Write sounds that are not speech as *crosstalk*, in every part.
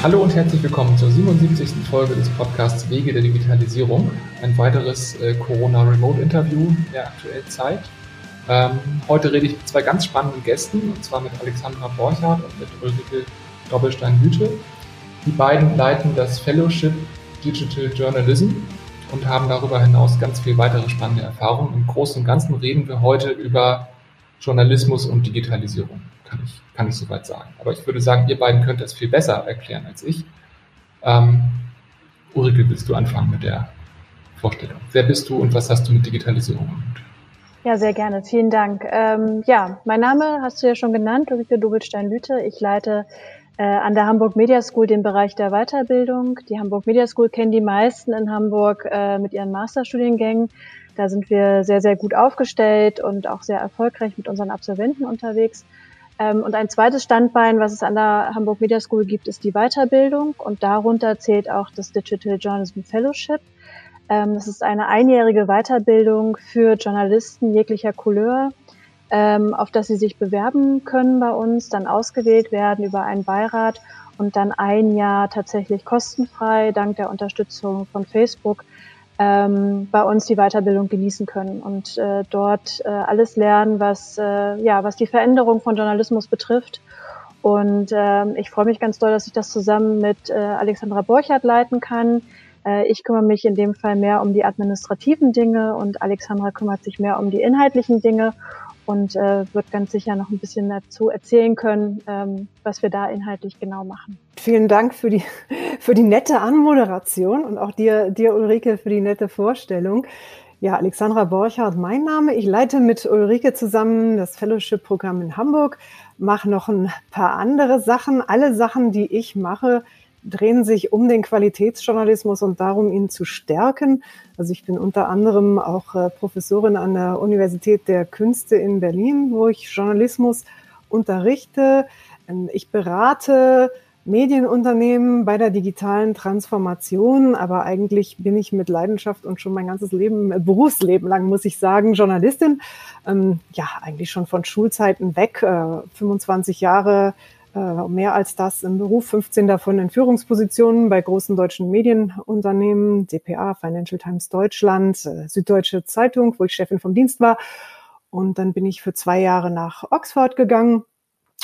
Hallo und herzlich willkommen zur 77. Folge des Podcasts Wege der Digitalisierung. Ein weiteres äh, Corona-Remote-Interview der aktuellen Zeit. Ähm, heute rede ich mit zwei ganz spannenden Gästen, und zwar mit Alexandra Borchardt und mit Ulrike Doppelstein-Hüte. Die beiden leiten das Fellowship Digital Journalism und haben darüber hinaus ganz viel weitere spannende Erfahrungen. Im Großen und Ganzen reden wir heute über Journalismus und Digitalisierung kann ich, kann ich soweit sagen. Aber ich würde sagen, ihr beiden könnt das viel besser erklären als ich. Ähm, Ulrike, willst du anfangen mit der Vorstellung? Wer bist du und was hast du mit Digitalisierung Ja, sehr gerne. Vielen Dank. Ähm, ja, mein Name hast du ja schon genannt, Ulrike Dobelstein-Lüte. Ich leite äh, an der Hamburg Media School den Bereich der Weiterbildung. Die Hamburg Media School kennen die meisten in Hamburg äh, mit ihren Masterstudiengängen. Da sind wir sehr, sehr gut aufgestellt und auch sehr erfolgreich mit unseren Absolventen unterwegs. Ähm, und ein zweites Standbein, was es an der Hamburg Media School gibt, ist die Weiterbildung. Und darunter zählt auch das Digital Journalism Fellowship. Ähm, das ist eine einjährige Weiterbildung für Journalisten jeglicher Couleur, ähm, auf das sie sich bewerben können bei uns, dann ausgewählt werden über einen Beirat und dann ein Jahr tatsächlich kostenfrei dank der Unterstützung von Facebook ähm, bei uns die Weiterbildung genießen können und äh, dort äh, alles lernen, was, äh, ja, was die Veränderung von Journalismus betrifft. Und äh, ich freue mich ganz doll, dass ich das zusammen mit äh, Alexandra Borchardt leiten kann. Äh, ich kümmere mich in dem Fall mehr um die administrativen Dinge und Alexandra kümmert sich mehr um die inhaltlichen Dinge und äh, wird ganz sicher noch ein bisschen dazu erzählen können, ähm, was wir da inhaltlich genau machen. Vielen Dank für die, für die nette Anmoderation und auch dir, dir Ulrike, für die nette Vorstellung. Ja, Alexandra Borchardt, mein Name. Ich leite mit Ulrike zusammen das Fellowship-Programm in Hamburg, mache noch ein paar andere Sachen. Alle Sachen, die ich mache, drehen sich um den Qualitätsjournalismus und darum, ihn zu stärken. Also ich bin unter anderem auch äh, Professorin an der Universität der Künste in Berlin, wo ich Journalismus unterrichte. Ähm, ich berate Medienunternehmen bei der digitalen Transformation, aber eigentlich bin ich mit Leidenschaft und schon mein ganzes Leben, äh, Berufsleben lang, muss ich sagen, Journalistin. Ähm, ja, eigentlich schon von Schulzeiten weg, äh, 25 Jahre äh, mehr als das im Beruf, 15 davon in Führungspositionen bei großen deutschen Medienunternehmen, DPA, Financial Times Deutschland, äh, Süddeutsche Zeitung, wo ich Chefin vom Dienst war. Und dann bin ich für zwei Jahre nach Oxford gegangen,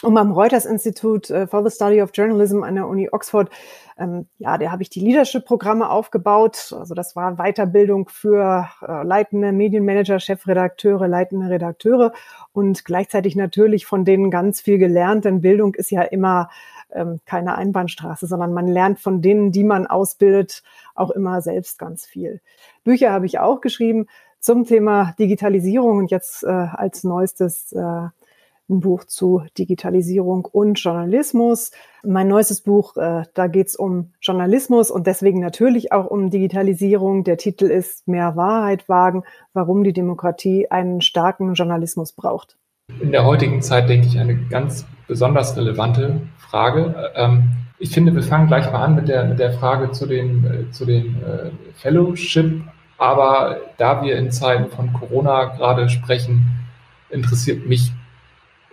um am Reuters Institut uh, for the Study of Journalism an der Uni Oxford, ähm, ja, da habe ich die Leadership-Programme aufgebaut. Also das war Weiterbildung für äh, leitende Medienmanager, Chefredakteure, leitende Redakteure und gleichzeitig natürlich von denen ganz viel gelernt, denn Bildung ist ja immer ähm, keine Einbahnstraße, sondern man lernt von denen, die man ausbildet, auch immer selbst ganz viel. Bücher habe ich auch geschrieben zum Thema Digitalisierung und jetzt äh, als neuestes äh, ein Buch zu Digitalisierung und Journalismus. Mein neuestes Buch, äh, da geht es um Journalismus und deswegen natürlich auch um Digitalisierung. Der Titel ist Mehr Wahrheit wagen, warum die Demokratie einen starken Journalismus braucht. In der heutigen Zeit denke ich eine ganz besonders relevante Frage. Ähm, ich finde, wir fangen gleich mal an mit der, mit der Frage zu den, äh, zu den äh, Fellowship. Aber da wir in Zeiten von Corona gerade sprechen, interessiert mich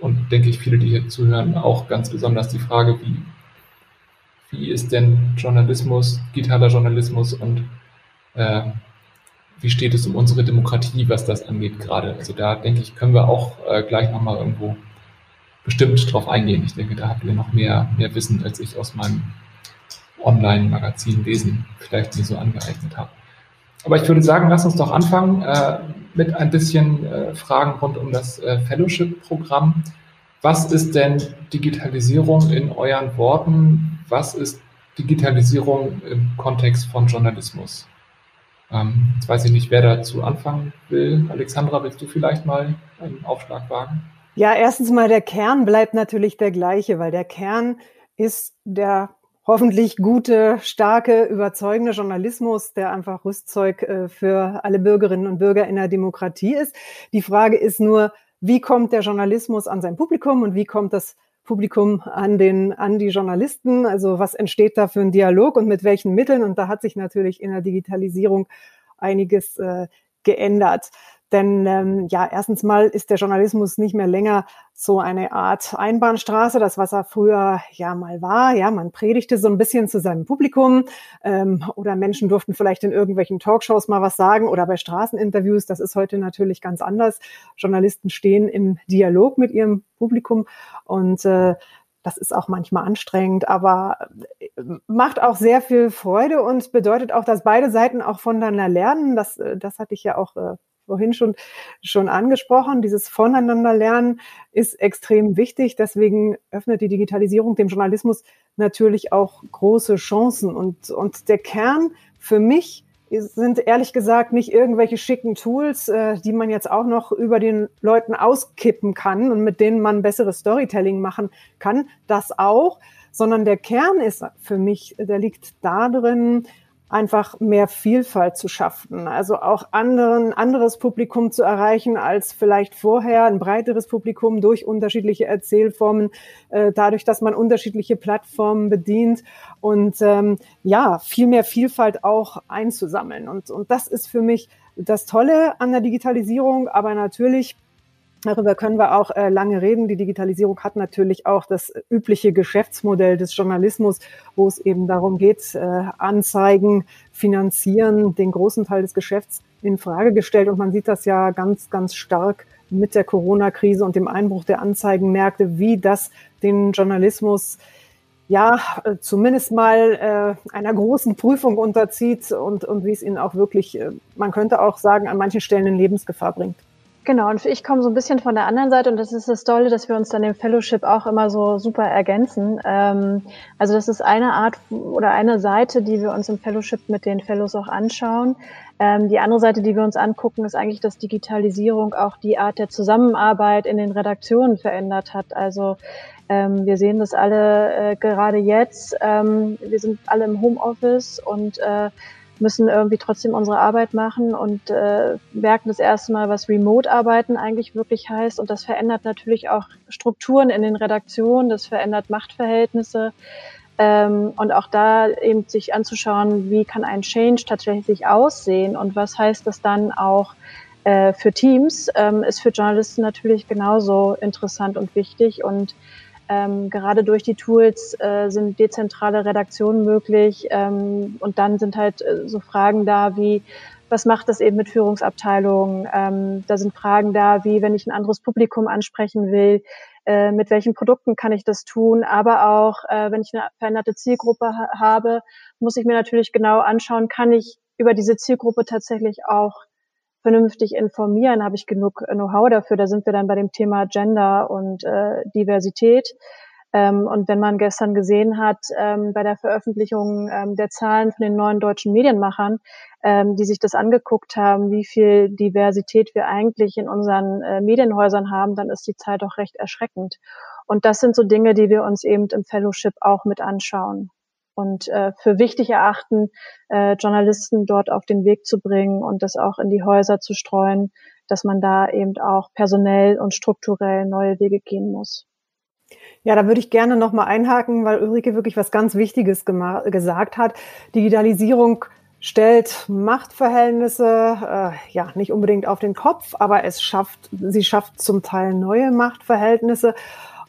und denke ich viele, die hier zuhören, auch ganz besonders die Frage, wie, wie ist denn Journalismus, digitaler Journalismus und äh, wie steht es um unsere Demokratie, was das angeht gerade. Also da denke ich, können wir auch äh, gleich nochmal irgendwo bestimmt drauf eingehen. Ich denke, da habt ihr noch mehr, mehr Wissen, als ich aus meinem Online-Magazin-Wesen vielleicht mir so angeeignet habe. Aber ich würde sagen, lass uns doch anfangen äh, mit ein bisschen äh, Fragen rund um das äh, Fellowship-Programm. Was ist denn Digitalisierung in euren Worten? Was ist Digitalisierung im Kontext von Journalismus? Ähm, jetzt weiß ich nicht, wer dazu anfangen will. Alexandra, willst du vielleicht mal einen Aufschlag wagen? Ja, erstens mal der Kern bleibt natürlich der gleiche, weil der Kern ist der hoffentlich gute, starke, überzeugende Journalismus, der einfach Rüstzeug äh, für alle Bürgerinnen und Bürger in der Demokratie ist. Die Frage ist nur, wie kommt der Journalismus an sein Publikum und wie kommt das Publikum an den, an die Journalisten? Also was entsteht da für ein Dialog und mit welchen Mitteln? Und da hat sich natürlich in der Digitalisierung einiges äh, geändert. Denn ähm, ja, erstens mal ist der Journalismus nicht mehr länger so eine Art Einbahnstraße, das was er früher ja mal war. Ja, man predigte so ein bisschen zu seinem Publikum ähm, oder Menschen durften vielleicht in irgendwelchen Talkshows mal was sagen oder bei Straßeninterviews. Das ist heute natürlich ganz anders. Journalisten stehen im Dialog mit ihrem Publikum und äh, das ist auch manchmal anstrengend, aber äh, macht auch sehr viel Freude und bedeutet auch, dass beide Seiten auch voneinander lernen. Das, äh, das hatte ich ja auch äh, vorhin schon, schon angesprochen. Dieses Voneinanderlernen ist extrem wichtig. Deswegen öffnet die Digitalisierung dem Journalismus natürlich auch große Chancen. Und, und der Kern für mich sind ehrlich gesagt nicht irgendwelche schicken Tools, äh, die man jetzt auch noch über den Leuten auskippen kann und mit denen man besseres Storytelling machen kann. Das auch, sondern der Kern ist für mich, der liegt da drin, einfach mehr Vielfalt zu schaffen, also auch anderen, anderes Publikum zu erreichen als vielleicht vorher, ein breiteres Publikum durch unterschiedliche Erzählformen, äh, dadurch, dass man unterschiedliche Plattformen bedient und ähm, ja, viel mehr Vielfalt auch einzusammeln. Und, und das ist für mich das Tolle an der Digitalisierung, aber natürlich Darüber können wir auch äh, lange reden. Die Digitalisierung hat natürlich auch das übliche Geschäftsmodell des Journalismus, wo es eben darum geht, äh, Anzeigen, finanzieren, den großen Teil des Geschäfts in Frage gestellt. Und man sieht das ja ganz, ganz stark mit der Corona-Krise und dem Einbruch der Anzeigenmärkte, wie das den Journalismus ja, äh, zumindest mal äh, einer großen Prüfung unterzieht und, und wie es ihn auch wirklich, äh, man könnte auch sagen, an manchen Stellen in Lebensgefahr bringt. Genau, und ich komme so ein bisschen von der anderen Seite und das ist das Tolle, dass wir uns dann im Fellowship auch immer so super ergänzen. Ähm, also das ist eine Art oder eine Seite, die wir uns im Fellowship mit den Fellows auch anschauen. Ähm, die andere Seite, die wir uns angucken, ist eigentlich, dass Digitalisierung auch die Art der Zusammenarbeit in den Redaktionen verändert hat. Also ähm, wir sehen das alle äh, gerade jetzt. Ähm, wir sind alle im Homeoffice und äh, müssen irgendwie trotzdem unsere Arbeit machen und äh, merken das erste Mal, was Remote-Arbeiten eigentlich wirklich heißt. Und das verändert natürlich auch Strukturen in den Redaktionen, das verändert Machtverhältnisse. Ähm, und auch da eben sich anzuschauen, wie kann ein Change tatsächlich aussehen und was heißt das dann auch äh, für Teams, ähm, ist für Journalisten natürlich genauso interessant und wichtig. Und ähm, gerade durch die Tools äh, sind dezentrale Redaktionen möglich ähm, und dann sind halt äh, so Fragen da wie, was macht das eben mit Führungsabteilungen? Ähm, da sind Fragen da wie, wenn ich ein anderes Publikum ansprechen will, äh, mit welchen Produkten kann ich das tun? Aber auch, äh, wenn ich eine veränderte Zielgruppe ha habe, muss ich mir natürlich genau anschauen, kann ich über diese Zielgruppe tatsächlich auch vernünftig informieren, habe ich genug Know-how dafür. Da sind wir dann bei dem Thema Gender und äh, Diversität. Ähm, und wenn man gestern gesehen hat, ähm, bei der Veröffentlichung ähm, der Zahlen von den neuen deutschen Medienmachern, ähm, die sich das angeguckt haben, wie viel Diversität wir eigentlich in unseren äh, Medienhäusern haben, dann ist die Zahl doch recht erschreckend. Und das sind so Dinge, die wir uns eben im Fellowship auch mit anschauen und äh, für wichtig erachten, äh, Journalisten dort auf den Weg zu bringen und das auch in die Häuser zu streuen, dass man da eben auch personell und strukturell neue Wege gehen muss. Ja, da würde ich gerne nochmal einhaken, weil Ulrike wirklich was ganz Wichtiges gesagt hat. Digitalisierung stellt Machtverhältnisse äh, ja nicht unbedingt auf den Kopf, aber es schafft, sie schafft zum Teil neue Machtverhältnisse.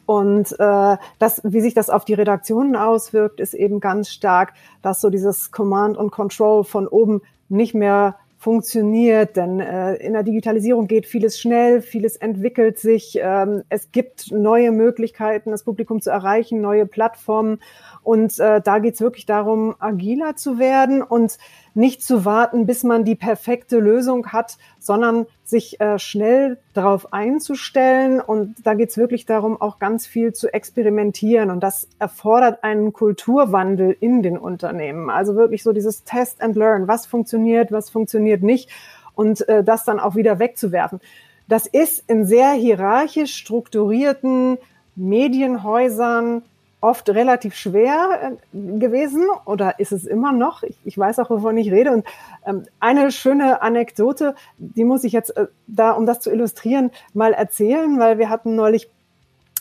Und äh, das, wie sich das auf die Redaktionen auswirkt, ist eben ganz stark, dass so dieses Command und Control von oben nicht mehr funktioniert, denn äh, in der Digitalisierung geht vieles schnell, vieles entwickelt sich, ähm, es gibt neue Möglichkeiten, das Publikum zu erreichen, neue Plattformen und äh, da geht es wirklich darum, agiler zu werden und nicht zu warten, bis man die perfekte Lösung hat, sondern sich äh, schnell darauf einzustellen. Und da geht es wirklich darum, auch ganz viel zu experimentieren. Und das erfordert einen Kulturwandel in den Unternehmen. Also wirklich so dieses Test and Learn. Was funktioniert, was funktioniert nicht. Und äh, das dann auch wieder wegzuwerfen. Das ist in sehr hierarchisch strukturierten Medienhäusern oft relativ schwer äh, gewesen oder ist es immer noch. Ich, ich weiß auch, wovon ich rede. Und ähm, eine schöne Anekdote, die muss ich jetzt äh, da, um das zu illustrieren, mal erzählen, weil wir hatten neulich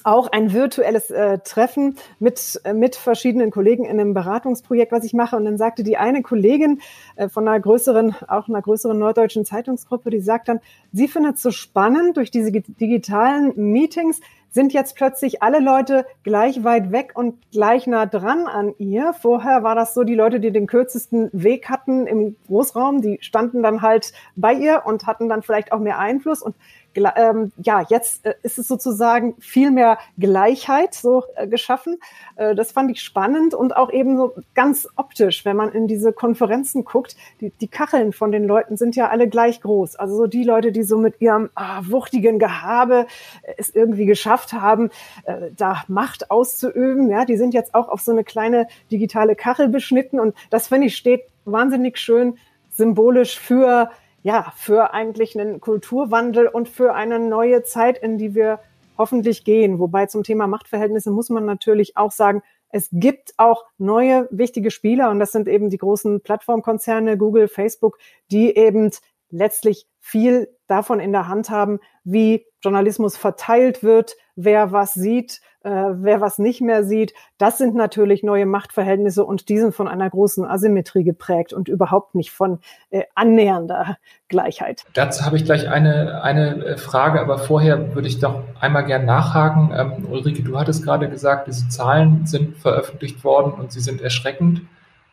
auch ein virtuelles äh, Treffen mit, äh, mit verschiedenen Kollegen in einem Beratungsprojekt, was ich mache. Und dann sagte die eine Kollegin äh, von einer größeren, auch einer größeren norddeutschen Zeitungsgruppe, die sagt dann, sie findet es so spannend durch diese digitalen Meetings, sind jetzt plötzlich alle Leute gleich weit weg und gleich nah dran an ihr. Vorher war das so, die Leute, die den kürzesten Weg hatten im Großraum, die standen dann halt bei ihr und hatten dann vielleicht auch mehr Einfluss. Und ähm, ja, jetzt äh, ist es sozusagen viel mehr Gleichheit so äh, geschaffen. Äh, das fand ich spannend und auch eben so ganz optisch, wenn man in diese Konferenzen guckt. Die, die Kacheln von den Leuten sind ja alle gleich groß. Also so die Leute, die so mit ihrem ah, wuchtigen Gehabe äh, es irgendwie geschafft haben, äh, da Macht auszuüben, ja, die sind jetzt auch auf so eine kleine digitale Kachel beschnitten und das finde ich steht wahnsinnig schön symbolisch für ja, für eigentlich einen Kulturwandel und für eine neue Zeit, in die wir hoffentlich gehen. Wobei zum Thema Machtverhältnisse muss man natürlich auch sagen, es gibt auch neue wichtige Spieler und das sind eben die großen Plattformkonzerne Google, Facebook, die eben letztlich viel davon in der Hand haben, wie Journalismus verteilt wird, wer was sieht, äh, wer was nicht mehr sieht. Das sind natürlich neue Machtverhältnisse und die sind von einer großen Asymmetrie geprägt und überhaupt nicht von äh, annähernder Gleichheit. Dazu habe ich gleich eine, eine äh, Frage, aber vorher würde ich doch einmal gern nachhaken. Ähm, Ulrike, du hattest gerade gesagt, diese Zahlen sind veröffentlicht worden und sie sind erschreckend.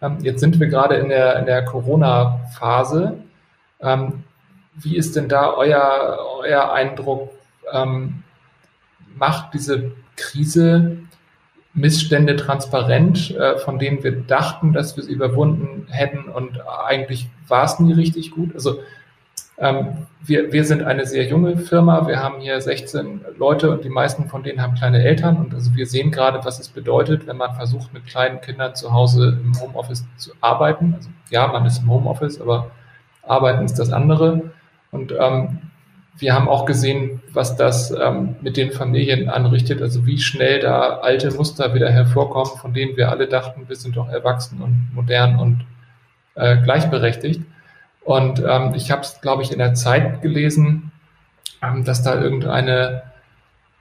Ähm, jetzt sind wir gerade in der, in der Corona-Phase. Ähm, wie ist denn da euer, euer Eindruck? Ähm, macht diese Krise Missstände transparent, äh, von denen wir dachten, dass wir sie überwunden hätten und eigentlich war es nie richtig gut. Also ähm, wir, wir sind eine sehr junge Firma, wir haben hier 16 Leute und die meisten von denen haben kleine Eltern und also wir sehen gerade, was es bedeutet, wenn man versucht, mit kleinen Kindern zu Hause im Homeoffice zu arbeiten. Also ja, man ist im Homeoffice, aber arbeiten ist das andere. Und ähm, wir haben auch gesehen, was das ähm, mit den Familien anrichtet, also wie schnell da alte Muster wieder hervorkommen, von denen wir alle dachten, wir sind doch erwachsen und modern und äh, gleichberechtigt. Und ähm, ich habe es, glaube ich, in der Zeit gelesen, ähm, dass da irgendeine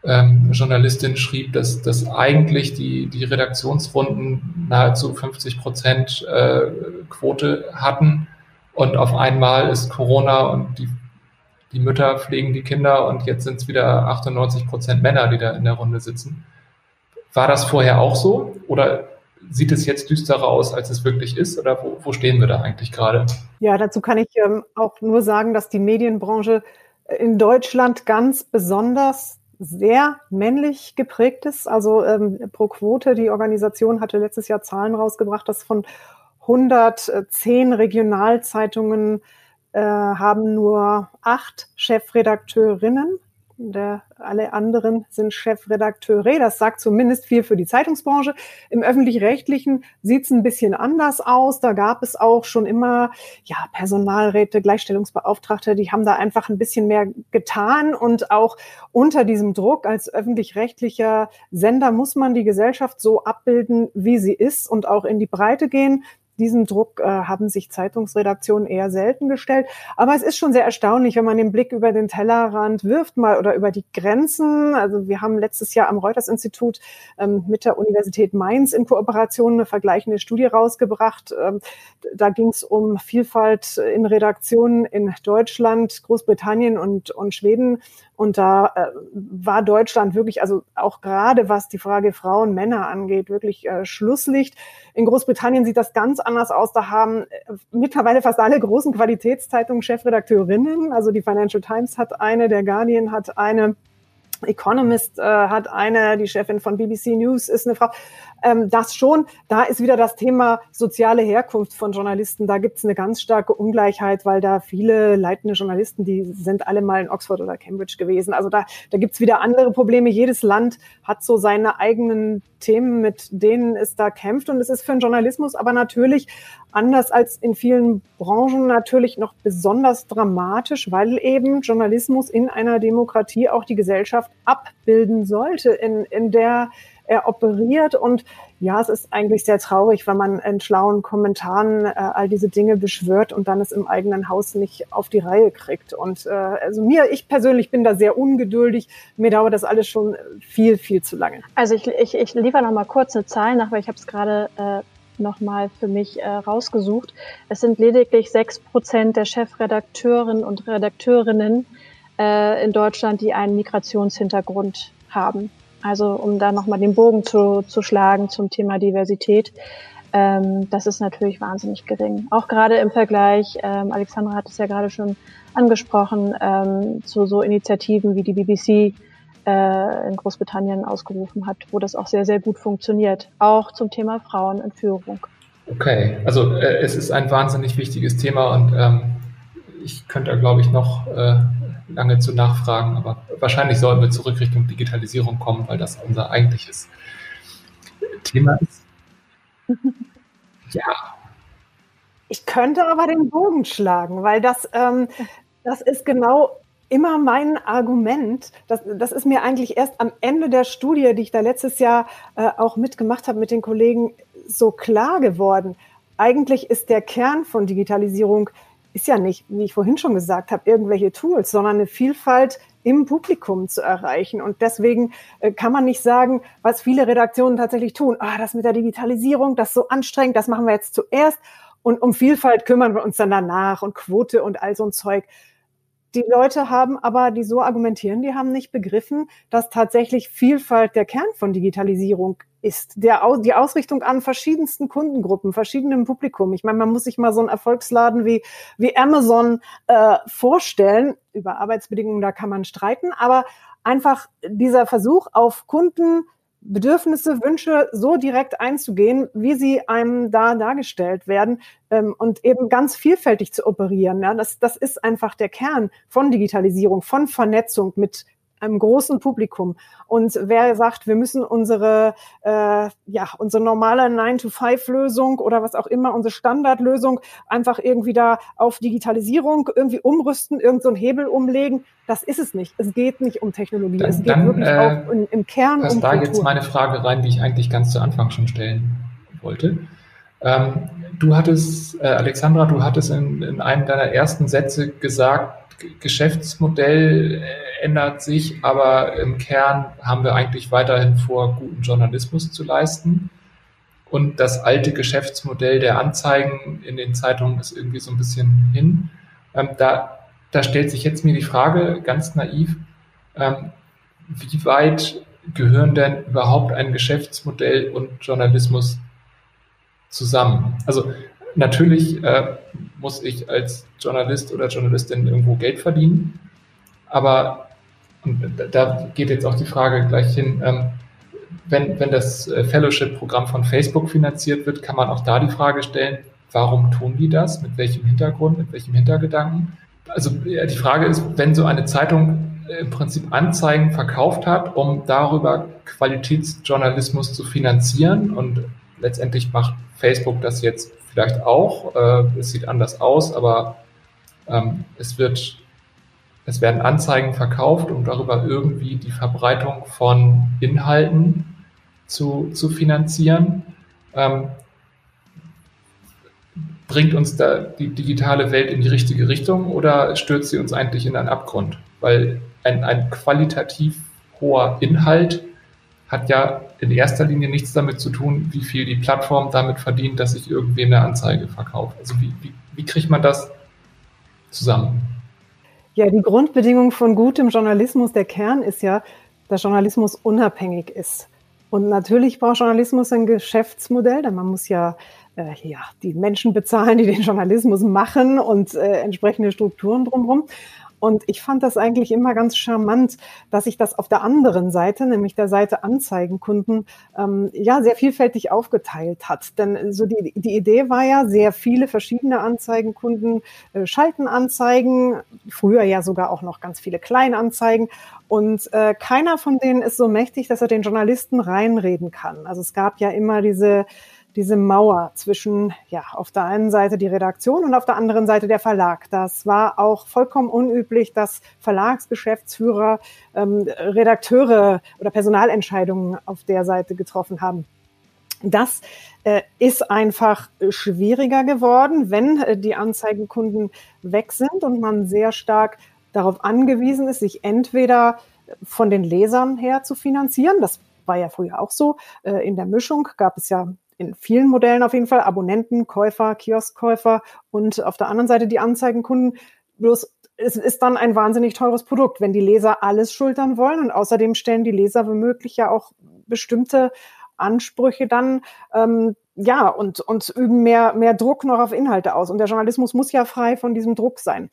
ähm, Journalistin schrieb, dass, dass eigentlich die, die Redaktionsrunden nahezu 50 Prozent äh, Quote hatten und auf einmal ist Corona und die die Mütter pflegen die Kinder und jetzt sind es wieder 98 Prozent Männer, die da in der Runde sitzen. War das vorher auch so oder sieht es jetzt düsterer aus, als es wirklich ist? Oder wo, wo stehen wir da eigentlich gerade? Ja, dazu kann ich ähm, auch nur sagen, dass die Medienbranche in Deutschland ganz besonders sehr männlich geprägt ist. Also ähm, pro Quote, die Organisation hatte letztes Jahr Zahlen rausgebracht, dass von 110 Regionalzeitungen äh, haben nur acht Chefredakteurinnen. Der, alle anderen sind Chefredakteure. Das sagt zumindest viel für die Zeitungsbranche. Im öffentlich-rechtlichen sieht es ein bisschen anders aus. Da gab es auch schon immer ja, Personalräte, Gleichstellungsbeauftragte, die haben da einfach ein bisschen mehr getan. Und auch unter diesem Druck als öffentlich-rechtlicher Sender muss man die Gesellschaft so abbilden, wie sie ist und auch in die Breite gehen. Diesem Druck äh, haben sich Zeitungsredaktionen eher selten gestellt. Aber es ist schon sehr erstaunlich, wenn man den Blick über den Tellerrand wirft mal oder über die Grenzen. Also wir haben letztes Jahr am Reuters-Institut ähm, mit der Universität Mainz in Kooperation eine vergleichende Studie rausgebracht. Ähm, da ging es um Vielfalt in Redaktionen in Deutschland, Großbritannien und, und Schweden. Und da äh, war Deutschland wirklich, also auch gerade was die Frage Frauen, Männer angeht, wirklich äh, Schlusslicht. In Großbritannien sieht das ganz anders aus. Da haben äh, mittlerweile fast alle großen Qualitätszeitungen Chefredakteurinnen. Also die Financial Times hat eine, der Guardian hat eine. Economist äh, hat eine, die Chefin von BBC News ist eine Frau. Ähm, das schon, da ist wieder das Thema soziale Herkunft von Journalisten. Da gibt es eine ganz starke Ungleichheit, weil da viele leitende Journalisten, die sind alle mal in Oxford oder Cambridge gewesen. Also da, da gibt es wieder andere Probleme. Jedes Land hat so seine eigenen Themen, mit denen es da kämpft. Und es ist für den Journalismus aber natürlich anders als in vielen Branchen natürlich noch besonders dramatisch, weil eben Journalismus in einer Demokratie auch die Gesellschaft abbilden sollte, in, in der er operiert und ja, es ist eigentlich sehr traurig, wenn man in schlauen Kommentaren äh, all diese Dinge beschwört und dann es im eigenen Haus nicht auf die Reihe kriegt. Und äh, also mir, ich persönlich bin da sehr ungeduldig. Mir dauert das alles schon viel, viel zu lange. Also ich, ich, ich liefere noch mal kurz eine Zahl nach, weil ich habe es gerade äh, noch mal für mich äh, rausgesucht. Es sind lediglich sechs Prozent der Chefredakteurinnen und Redakteurinnen äh, in Deutschland, die einen Migrationshintergrund haben. Also um da nochmal den Bogen zu, zu schlagen zum Thema Diversität. Ähm, das ist natürlich wahnsinnig gering. Auch gerade im Vergleich, ähm, Alexandra hat es ja gerade schon angesprochen, ähm, zu so Initiativen wie die BBC äh, in Großbritannien ausgerufen hat, wo das auch sehr, sehr gut funktioniert. Auch zum Thema Frauen in Führung. Okay, also äh, es ist ein wahnsinnig wichtiges Thema und ähm, ich könnte da, glaube ich, noch äh, lange zu nachfragen, aber wahrscheinlich sollten wir zurück Richtung Digitalisierung kommen, weil das unser eigentliches Thema ist. ja. Ich könnte aber den Bogen schlagen, weil das, ähm, das ist genau immer mein Argument. Das, das ist mir eigentlich erst am Ende der Studie, die ich da letztes Jahr äh, auch mitgemacht habe mit den Kollegen, so klar geworden. Eigentlich ist der Kern von Digitalisierung ist ja nicht, wie ich vorhin schon gesagt habe, irgendwelche Tools, sondern eine Vielfalt im Publikum zu erreichen. Und deswegen äh, kann man nicht sagen, was viele Redaktionen tatsächlich tun. Ah, das mit der Digitalisierung, das ist so anstrengend, das machen wir jetzt zuerst. Und um Vielfalt kümmern wir uns dann danach und Quote und all so ein Zeug. Die Leute haben aber, die so argumentieren, die haben nicht begriffen, dass tatsächlich Vielfalt der Kern von Digitalisierung ist. Der, die Ausrichtung an verschiedensten Kundengruppen, verschiedenem Publikum. Ich meine, man muss sich mal so einen Erfolgsladen wie, wie Amazon äh, vorstellen. Über Arbeitsbedingungen, da kann man streiten, aber einfach dieser Versuch auf Kunden Bedürfnisse, Wünsche so direkt einzugehen, wie sie einem da dargestellt werden ähm, und eben ganz vielfältig zu operieren. Ja, das, das ist einfach der Kern von Digitalisierung, von Vernetzung mit einem großen Publikum. Und wer sagt, wir müssen unsere, äh, ja, unsere normale 9-to-5-Lösung oder was auch immer, unsere Standardlösung einfach irgendwie da auf Digitalisierung irgendwie umrüsten, irgendeinen so Hebel umlegen, das ist es nicht. Es geht nicht um Technologie. Dann, es geht dann, wirklich äh, auch in, im Kern passt um da Kultur. jetzt meine Frage rein, die ich eigentlich ganz zu Anfang schon stellen wollte. Ähm, du hattest, äh, Alexandra, du hattest in, in einem deiner ersten Sätze gesagt, Geschäftsmodell äh, ändert sich, aber im Kern haben wir eigentlich weiterhin vor, guten Journalismus zu leisten. Und das alte Geschäftsmodell der Anzeigen in den Zeitungen ist irgendwie so ein bisschen hin. Ähm, da, da stellt sich jetzt mir die Frage, ganz naiv, ähm, wie weit gehören denn überhaupt ein Geschäftsmodell und Journalismus zusammen? Also natürlich äh, muss ich als Journalist oder Journalistin irgendwo Geld verdienen, aber da geht jetzt auch die Frage gleich hin, ähm, wenn, wenn das äh, Fellowship-Programm von Facebook finanziert wird, kann man auch da die Frage stellen, warum tun die das? Mit welchem Hintergrund, mit welchem Hintergedanken? Also die Frage ist, wenn so eine Zeitung äh, im Prinzip Anzeigen verkauft hat, um darüber Qualitätsjournalismus zu finanzieren und letztendlich macht Facebook das jetzt vielleicht auch. Äh, es sieht anders aus, aber ähm, es wird, es werden Anzeigen verkauft, um darüber irgendwie die Verbreitung von Inhalten zu, zu finanzieren. Ähm, bringt uns da die digitale Welt in die richtige Richtung oder stürzt sie uns eigentlich in einen Abgrund? Weil ein, ein qualitativ hoher Inhalt hat ja in erster Linie nichts damit zu tun, wie viel die Plattform damit verdient, dass ich irgendwem eine Anzeige verkaufe. Also wie, wie, wie kriegt man das zusammen? Ja, die Grundbedingung von gutem Journalismus, der Kern ist ja, dass Journalismus unabhängig ist. Und natürlich braucht Journalismus ein Geschäftsmodell, denn man muss ja, äh, ja die Menschen bezahlen, die den Journalismus machen und äh, entsprechende Strukturen drumherum. Und ich fand das eigentlich immer ganz charmant, dass sich das auf der anderen Seite, nämlich der Seite Anzeigenkunden, ähm, ja sehr vielfältig aufgeteilt hat. Denn so die, die Idee war ja, sehr viele verschiedene Anzeigenkunden äh, schalten Anzeigen, früher ja sogar auch noch ganz viele Kleinanzeigen. Und äh, keiner von denen ist so mächtig, dass er den Journalisten reinreden kann. Also es gab ja immer diese diese Mauer zwischen, ja, auf der einen Seite die Redaktion und auf der anderen Seite der Verlag. Das war auch vollkommen unüblich, dass Verlagsgeschäftsführer ähm, Redakteure oder Personalentscheidungen auf der Seite getroffen haben. Das äh, ist einfach schwieriger geworden, wenn äh, die Anzeigenkunden weg sind und man sehr stark darauf angewiesen ist, sich entweder von den Lesern her zu finanzieren. Das war ja früher auch so. Äh, in der Mischung gab es ja in vielen Modellen auf jeden Fall Abonnenten, Käufer, Kioskkäufer und auf der anderen Seite die Anzeigenkunden. Bloß es ist dann ein wahnsinnig teures Produkt, wenn die Leser alles schultern wollen und außerdem stellen die Leser womöglich ja auch bestimmte Ansprüche dann ähm, ja und und üben mehr mehr Druck noch auf Inhalte aus und der Journalismus muss ja frei von diesem Druck sein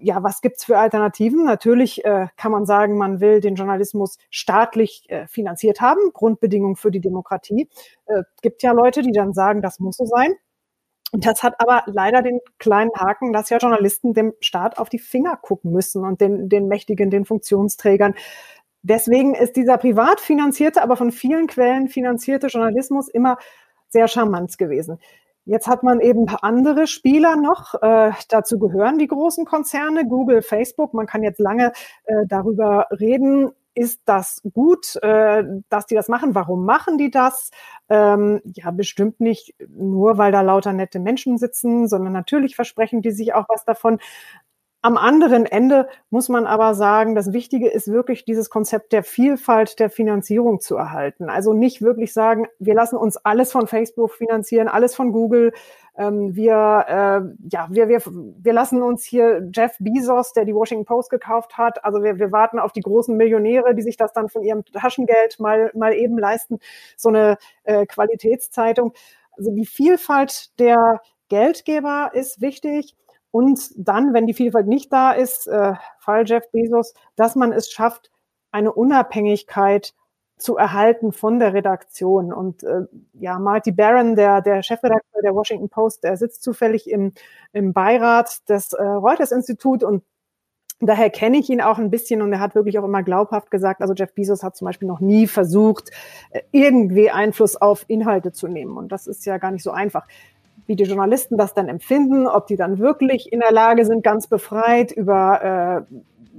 ja, was gibt's für Alternativen? Natürlich äh, kann man sagen, man will den Journalismus staatlich äh, finanziert haben, Grundbedingung für die Demokratie. Äh, gibt ja Leute, die dann sagen, das muss so sein. Und das hat aber leider den kleinen Haken, dass ja Journalisten dem Staat auf die Finger gucken müssen und den, den Mächtigen, den Funktionsträgern. Deswegen ist dieser privat finanzierte, aber von vielen Quellen finanzierte Journalismus immer sehr charmant gewesen. Jetzt hat man eben andere Spieler noch. Äh, dazu gehören die großen Konzerne, Google, Facebook. Man kann jetzt lange äh, darüber reden, ist das gut, äh, dass die das machen? Warum machen die das? Ähm, ja, bestimmt nicht nur, weil da lauter nette Menschen sitzen, sondern natürlich versprechen die sich auch was davon. Am anderen Ende muss man aber sagen, das Wichtige ist wirklich dieses Konzept der Vielfalt der Finanzierung zu erhalten. Also nicht wirklich sagen, wir lassen uns alles von Facebook finanzieren, alles von Google. Ähm, wir, äh, ja, wir, wir, wir lassen uns hier Jeff Bezos, der die Washington Post gekauft hat. Also wir, wir warten auf die großen Millionäre, die sich das dann von ihrem Taschengeld mal, mal eben leisten. So eine äh, Qualitätszeitung. Also die Vielfalt der Geldgeber ist wichtig. Und dann, wenn die Vielfalt nicht da ist, äh, Fall Jeff Bezos, dass man es schafft, eine Unabhängigkeit zu erhalten von der Redaktion. Und äh, ja, Marty Barron, der, der Chefredakteur der Washington Post, der sitzt zufällig im, im Beirat des äh, Reuters-Institut und Daher kenne ich ihn auch ein bisschen und er hat wirklich auch immer glaubhaft gesagt, also Jeff Bezos hat zum Beispiel noch nie versucht, äh, irgendwie Einfluss auf Inhalte zu nehmen. Und das ist ja gar nicht so einfach wie die Journalisten das dann empfinden, ob die dann wirklich in der Lage sind, ganz befreit über äh,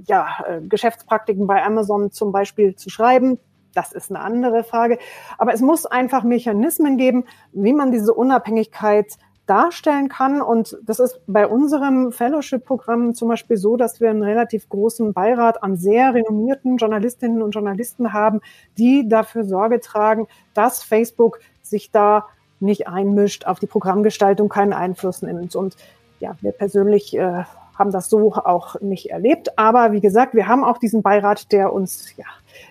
ja, äh, Geschäftspraktiken bei Amazon zum Beispiel zu schreiben. Das ist eine andere Frage. Aber es muss einfach Mechanismen geben, wie man diese Unabhängigkeit darstellen kann. Und das ist bei unserem Fellowship-Programm zum Beispiel so, dass wir einen relativ großen Beirat an sehr renommierten Journalistinnen und Journalisten haben, die dafür Sorge tragen, dass Facebook sich da nicht einmischt, auf die Programmgestaltung keinen Einfluss nimmt. Und ja, wir persönlich äh, haben das so auch nicht erlebt. Aber wie gesagt, wir haben auch diesen Beirat, der uns ja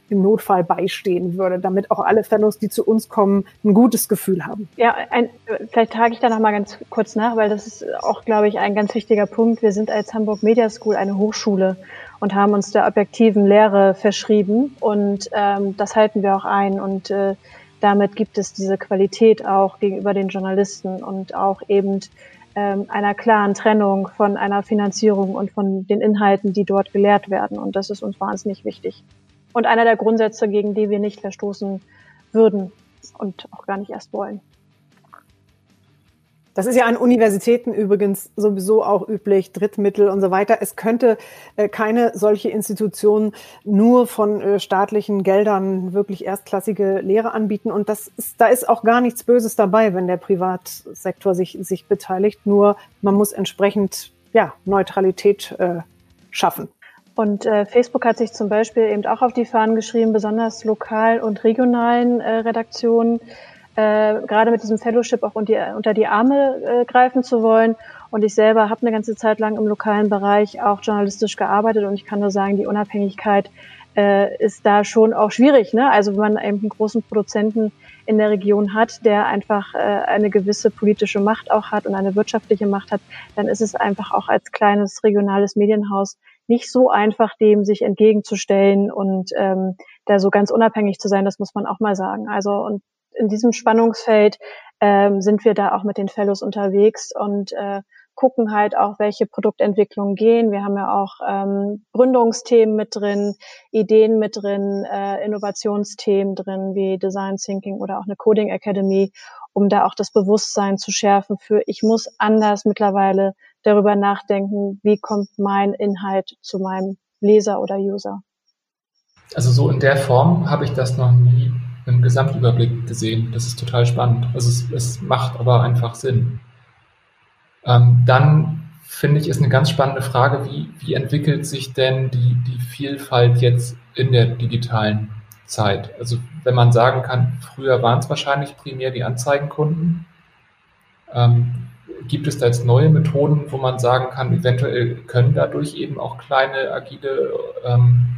im Notfall beistehen würde, damit auch alle Fellows, die zu uns kommen, ein gutes Gefühl haben. Ja, ein, vielleicht trage ich da noch mal ganz kurz nach, weil das ist auch, glaube ich, ein ganz wichtiger Punkt. Wir sind als Hamburg Media School eine Hochschule und haben uns der objektiven Lehre verschrieben und ähm, das halten wir auch ein und äh, damit gibt es diese Qualität auch gegenüber den Journalisten und auch eben ähm, einer klaren Trennung von einer Finanzierung und von den Inhalten, die dort gelehrt werden. Und das ist uns wahnsinnig wichtig. Und einer der Grundsätze, gegen die wir nicht verstoßen würden und auch gar nicht erst wollen. Das ist ja an Universitäten übrigens sowieso auch üblich, Drittmittel und so weiter. Es könnte äh, keine solche Institution nur von äh, staatlichen Geldern wirklich erstklassige Lehre anbieten. Und das ist, da ist auch gar nichts Böses dabei, wenn der Privatsektor sich, sich beteiligt. Nur man muss entsprechend ja, Neutralität äh, schaffen. Und äh, Facebook hat sich zum Beispiel eben auch auf die Fahnen geschrieben, besonders lokal und regionalen äh, Redaktionen äh, gerade mit diesem Fellowship auch unter, unter die Arme äh, greifen zu wollen. Und ich selber habe eine ganze Zeit lang im lokalen Bereich auch journalistisch gearbeitet und ich kann nur sagen, die Unabhängigkeit äh, ist da schon auch schwierig. Ne? Also wenn man eben einen großen Produzenten in der Region hat, der einfach äh, eine gewisse politische Macht auch hat und eine wirtschaftliche Macht hat, dann ist es einfach auch als kleines regionales Medienhaus nicht so einfach, dem sich entgegenzustellen und ähm, da so ganz unabhängig zu sein, das muss man auch mal sagen. Also und in diesem Spannungsfeld ähm, sind wir da auch mit den Fellows unterwegs und äh, gucken halt auch, welche Produktentwicklungen gehen. Wir haben ja auch ähm, Gründungsthemen mit drin, Ideen mit drin, äh, Innovationsthemen drin, wie Design Thinking oder auch eine Coding Academy, um da auch das Bewusstsein zu schärfen für, ich muss anders mittlerweile darüber nachdenken, wie kommt mein Inhalt zu meinem Leser oder User. Also so in der Form habe ich das noch nie im Gesamtüberblick gesehen. Das ist total spannend. Also es, es macht aber einfach Sinn. Ähm, dann finde ich, ist eine ganz spannende Frage, wie, wie entwickelt sich denn die, die Vielfalt jetzt in der digitalen Zeit? Also wenn man sagen kann, früher waren es wahrscheinlich primär die Anzeigenkunden. Ähm, gibt es da jetzt neue Methoden, wo man sagen kann, eventuell können dadurch eben auch kleine, agile ähm,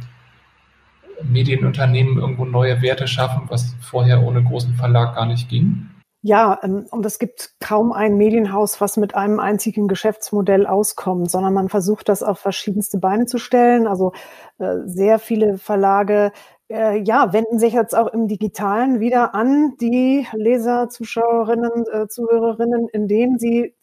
Medienunternehmen irgendwo neue Werte schaffen, was vorher ohne großen Verlag gar nicht ging? Ja, ähm, und es gibt kaum ein Medienhaus, was mit einem einzigen Geschäftsmodell auskommt, sondern man versucht das auf verschiedenste Beine zu stellen. Also äh, sehr viele Verlage äh, ja, wenden sich jetzt auch im Digitalen wieder an die Leser, Zuschauerinnen, äh, Zuhörerinnen, indem sie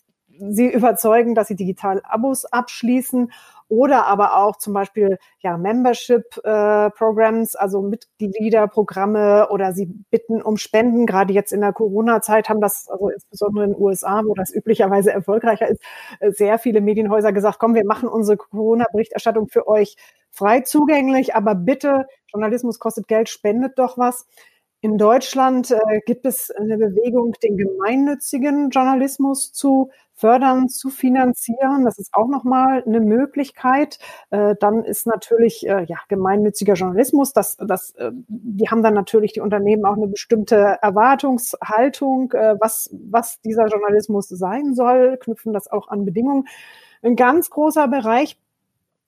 sie überzeugen, dass sie digital Abos abschließen oder aber auch zum Beispiel ja Membership-Programs, äh, also Mitgliederprogramme oder sie bitten um Spenden. Gerade jetzt in der Corona-Zeit haben das, also insbesondere in den USA, wo das üblicherweise erfolgreicher ist, äh, sehr viele Medienhäuser gesagt, komm, wir machen unsere Corona-Berichterstattung für euch frei zugänglich, aber bitte, Journalismus kostet Geld, spendet doch was. In Deutschland äh, gibt es eine Bewegung, den gemeinnützigen Journalismus zu fördern, zu finanzieren. Das ist auch nochmal eine Möglichkeit. Äh, dann ist natürlich äh, ja gemeinnütziger Journalismus. Das, das, äh, die haben dann natürlich die Unternehmen auch eine bestimmte Erwartungshaltung, äh, was, was dieser Journalismus sein soll, knüpfen das auch an Bedingungen. Ein ganz großer Bereich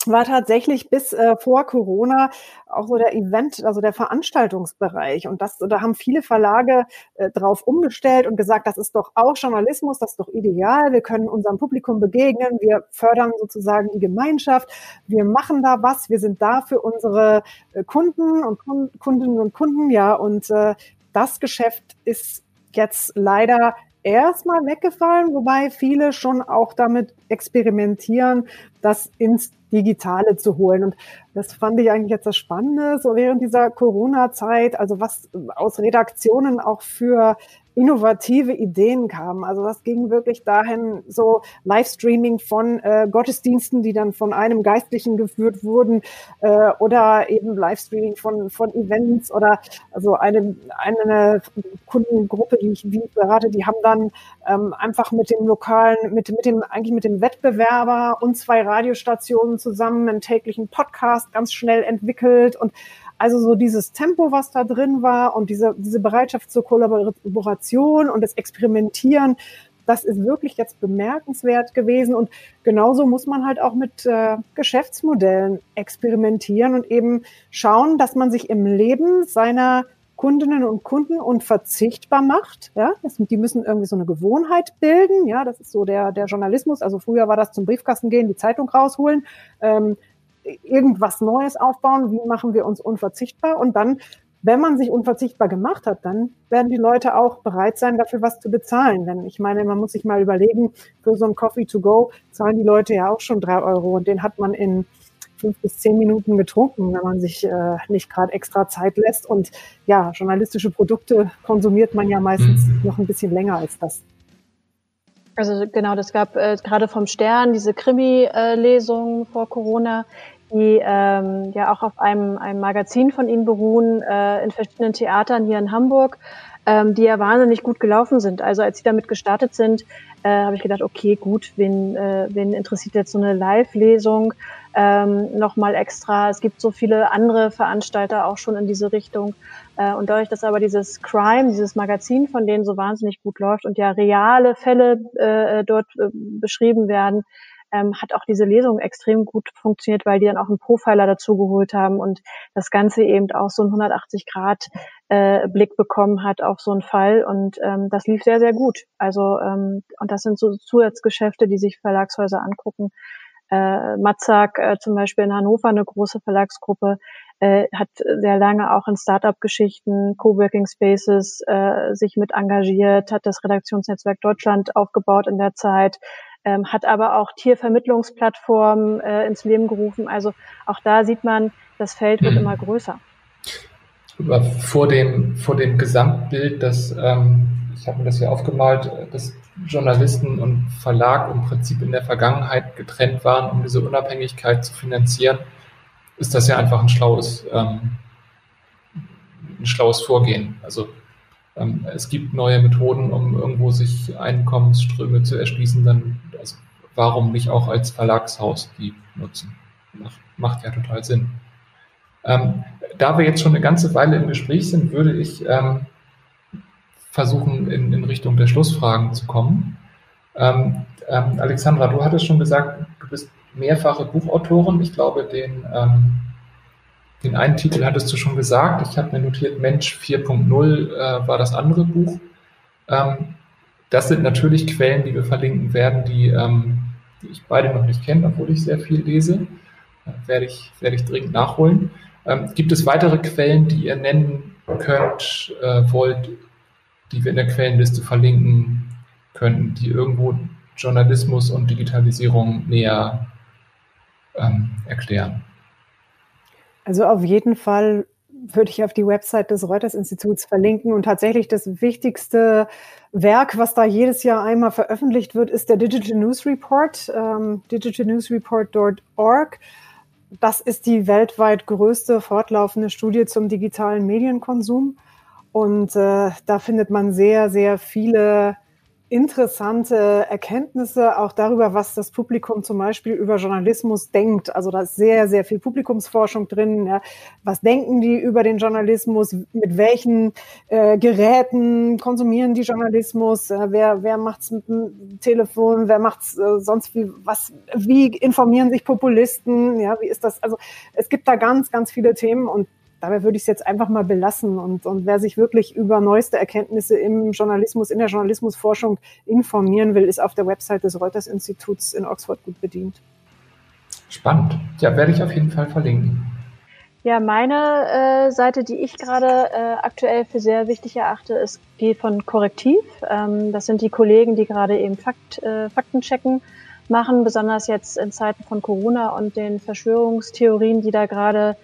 war tatsächlich bis äh, vor Corona auch so der Event, also der Veranstaltungsbereich. Und das, da haben viele Verlage äh, drauf umgestellt und gesagt, das ist doch auch Journalismus, das ist doch ideal. Wir können unserem Publikum begegnen. Wir fördern sozusagen die Gemeinschaft. Wir machen da was. Wir sind da für unsere äh, Kunden und Kundinnen und Kunden. Ja, und äh, das Geschäft ist jetzt leider erstmal weggefallen, wobei viele schon auch damit experimentieren, das ins Digitale zu holen. Und das fand ich eigentlich jetzt das Spannende, so während dieser Corona-Zeit, also was aus Redaktionen auch für innovative Ideen kamen. Also das ging wirklich dahin, so Livestreaming von äh, Gottesdiensten, die dann von einem Geistlichen geführt wurden, äh, oder eben Livestreaming von, von Events oder also eine, eine Kundengruppe, die ich, die ich berate, die haben dann ähm, einfach mit dem lokalen, mit, mit dem, eigentlich mit dem Wettbewerber und zwei Radiostationen zusammen einen täglichen Podcast ganz schnell entwickelt und also so dieses Tempo, was da drin war und diese, diese Bereitschaft zur Kollaboration und das Experimentieren, das ist wirklich jetzt bemerkenswert gewesen. Und genauso muss man halt auch mit äh, Geschäftsmodellen experimentieren und eben schauen, dass man sich im Leben seiner Kundinnen und Kunden unverzichtbar macht. Ja, das, die müssen irgendwie so eine Gewohnheit bilden. Ja, das ist so der, der Journalismus. Also früher war das zum Briefkasten gehen, die Zeitung rausholen. Ähm, irgendwas Neues aufbauen, wie machen wir uns unverzichtbar und dann, wenn man sich unverzichtbar gemacht hat, dann werden die Leute auch bereit sein, dafür was zu bezahlen. Denn ich meine, man muss sich mal überlegen, für so ein Coffee to go zahlen die Leute ja auch schon drei Euro und den hat man in fünf bis zehn Minuten getrunken, wenn man sich äh, nicht gerade extra Zeit lässt. Und ja, journalistische Produkte konsumiert man ja meistens mhm. noch ein bisschen länger als das. Also genau, das gab äh, gerade vom Stern diese Krimi-Lesungen vor Corona, die ähm, ja auch auf einem, einem Magazin von Ihnen beruhen, äh, in verschiedenen Theatern hier in Hamburg, ähm, die ja wahnsinnig gut gelaufen sind. Also als Sie damit gestartet sind, äh, habe ich gedacht, okay, gut, wen, äh, wen interessiert jetzt so eine Live-Lesung ähm, nochmal extra? Es gibt so viele andere Veranstalter auch schon in diese Richtung. Äh, und dadurch, dass aber dieses Crime, dieses Magazin von denen so wahnsinnig gut läuft und ja reale Fälle äh, dort äh, beschrieben werden, ähm, hat auch diese Lesung extrem gut funktioniert, weil die dann auch einen Profiler dazu geholt haben und das Ganze eben auch so einen 180 Grad äh, Blick bekommen hat auf so einen Fall und ähm, das lief sehr, sehr gut. Also ähm, und das sind so Zusatzgeschäfte, die sich Verlagshäuser angucken. Äh, Matzak äh, zum Beispiel in Hannover, eine große Verlagsgruppe, äh, hat sehr lange auch in Startup-Geschichten, Coworking Spaces äh, sich mit engagiert, hat das Redaktionsnetzwerk Deutschland aufgebaut in der Zeit, ähm, hat aber auch Tiervermittlungsplattformen äh, ins Leben gerufen. Also auch da sieht man, das Feld wird mhm. immer größer. Aber vor dem, vor dem Gesamtbild, das ähm, ich habe mir das hier aufgemalt, dass Journalisten und Verlag im Prinzip in der Vergangenheit getrennt waren, um diese Unabhängigkeit zu finanzieren, ist das ja einfach ein schlaues, ähm, ein schlaues Vorgehen. Also ähm, es gibt neue Methoden, um irgendwo sich Einkommensströme zu erschließen, dann also warum nicht auch als Verlagshaus die nutzen? Macht, macht ja total Sinn. Ähm, da wir jetzt schon eine ganze Weile im Gespräch sind, würde ich ähm, versuchen, in, in, Richtung der Schlussfragen zu kommen. Ähm, ähm, Alexandra, du hattest schon gesagt, du bist mehrfache Buchautorin. Ich glaube, den, ähm, den einen Titel hattest du schon gesagt. Ich habe mir notiert, Mensch 4.0 äh, war das andere Buch. Ähm, das sind natürlich Quellen, die wir verlinken werden, die, ähm, die ich beide noch nicht kenne, obwohl ich sehr viel lese. Äh, werde, ich, werde ich dringend nachholen. Ähm, gibt es weitere Quellen, die ihr nennen könnt, äh, wollt, die wir in der Quellenliste verlinken könnten, die irgendwo Journalismus und Digitalisierung näher ähm, erklären? Also auf jeden Fall würde ich auf die Website des Reuters-Instituts verlinken. Und tatsächlich das wichtigste Werk, was da jedes Jahr einmal veröffentlicht wird, ist der Digital News Report, ähm, digitalnewsreport.org. Das ist die weltweit größte fortlaufende Studie zum digitalen Medienkonsum. Und äh, da findet man sehr, sehr viele interessante Erkenntnisse auch darüber, was das Publikum zum Beispiel über Journalismus denkt. Also da ist sehr, sehr viel Publikumsforschung drin. Ja. Was denken die über den Journalismus? Mit welchen äh, Geräten konsumieren die Journalismus? Äh, wer wer macht's mit dem Telefon? Wer macht's äh, sonst wie? Was? Wie informieren sich Populisten? Ja, wie ist das? Also es gibt da ganz, ganz viele Themen und dabei würde ich es jetzt einfach mal belassen. Und, und wer sich wirklich über neueste Erkenntnisse im Journalismus, in der Journalismusforschung informieren will, ist auf der Website des Reuters-Instituts in Oxford gut bedient. Spannend. Ja, werde ich auf jeden Fall verlinken. Ja, meine äh, Seite, die ich gerade äh, aktuell für sehr wichtig erachte, ist die von Korrektiv. Ähm, das sind die Kollegen, die gerade eben Fakt, äh, Faktenchecken machen, besonders jetzt in Zeiten von Corona und den Verschwörungstheorien, die da gerade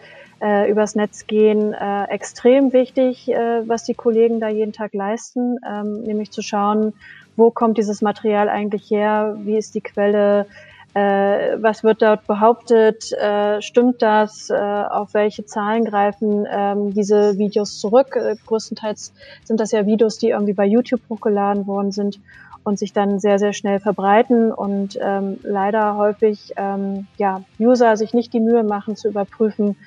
äh, übers Netz gehen, äh, extrem wichtig, äh, was die Kollegen da jeden Tag leisten, ähm, nämlich zu schauen, wo kommt dieses Material eigentlich her, wie ist die Quelle, äh, was wird dort behauptet, äh, stimmt das, äh, auf welche Zahlen greifen ähm, diese Videos zurück. Äh, größtenteils sind das ja Videos, die irgendwie bei YouTube hochgeladen worden sind und sich dann sehr, sehr schnell verbreiten und ähm, leider häufig ähm, ja, User sich nicht die Mühe machen zu überprüfen,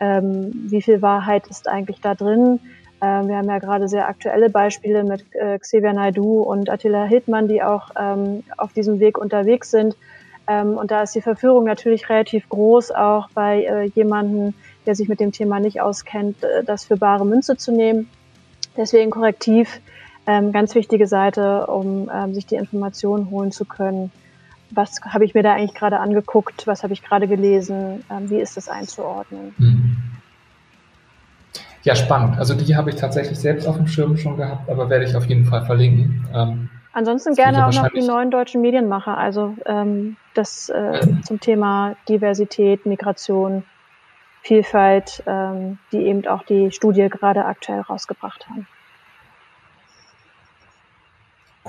ähm, wie viel Wahrheit ist eigentlich da drin. Ähm, wir haben ja gerade sehr aktuelle Beispiele mit äh, Xavier Naidu und Attila Hildmann, die auch ähm, auf diesem Weg unterwegs sind. Ähm, und da ist die Verführung natürlich relativ groß, auch bei äh, jemanden, der sich mit dem Thema nicht auskennt, äh, das für bare Münze zu nehmen. Deswegen korrektiv, ähm, ganz wichtige Seite, um ähm, sich die Informationen holen zu können was habe ich mir da eigentlich gerade angeguckt, was habe ich gerade gelesen, ähm, wie ist das einzuordnen. Mhm. Ja, spannend. Also die habe ich tatsächlich selbst auf dem Schirm schon gehabt, aber werde ich auf jeden Fall verlinken. Ähm, Ansonsten gerne auch noch die neuen deutschen Medienmacher, also ähm, das äh, zum Thema Diversität, Migration, Vielfalt, ähm, die eben auch die Studie gerade aktuell rausgebracht haben.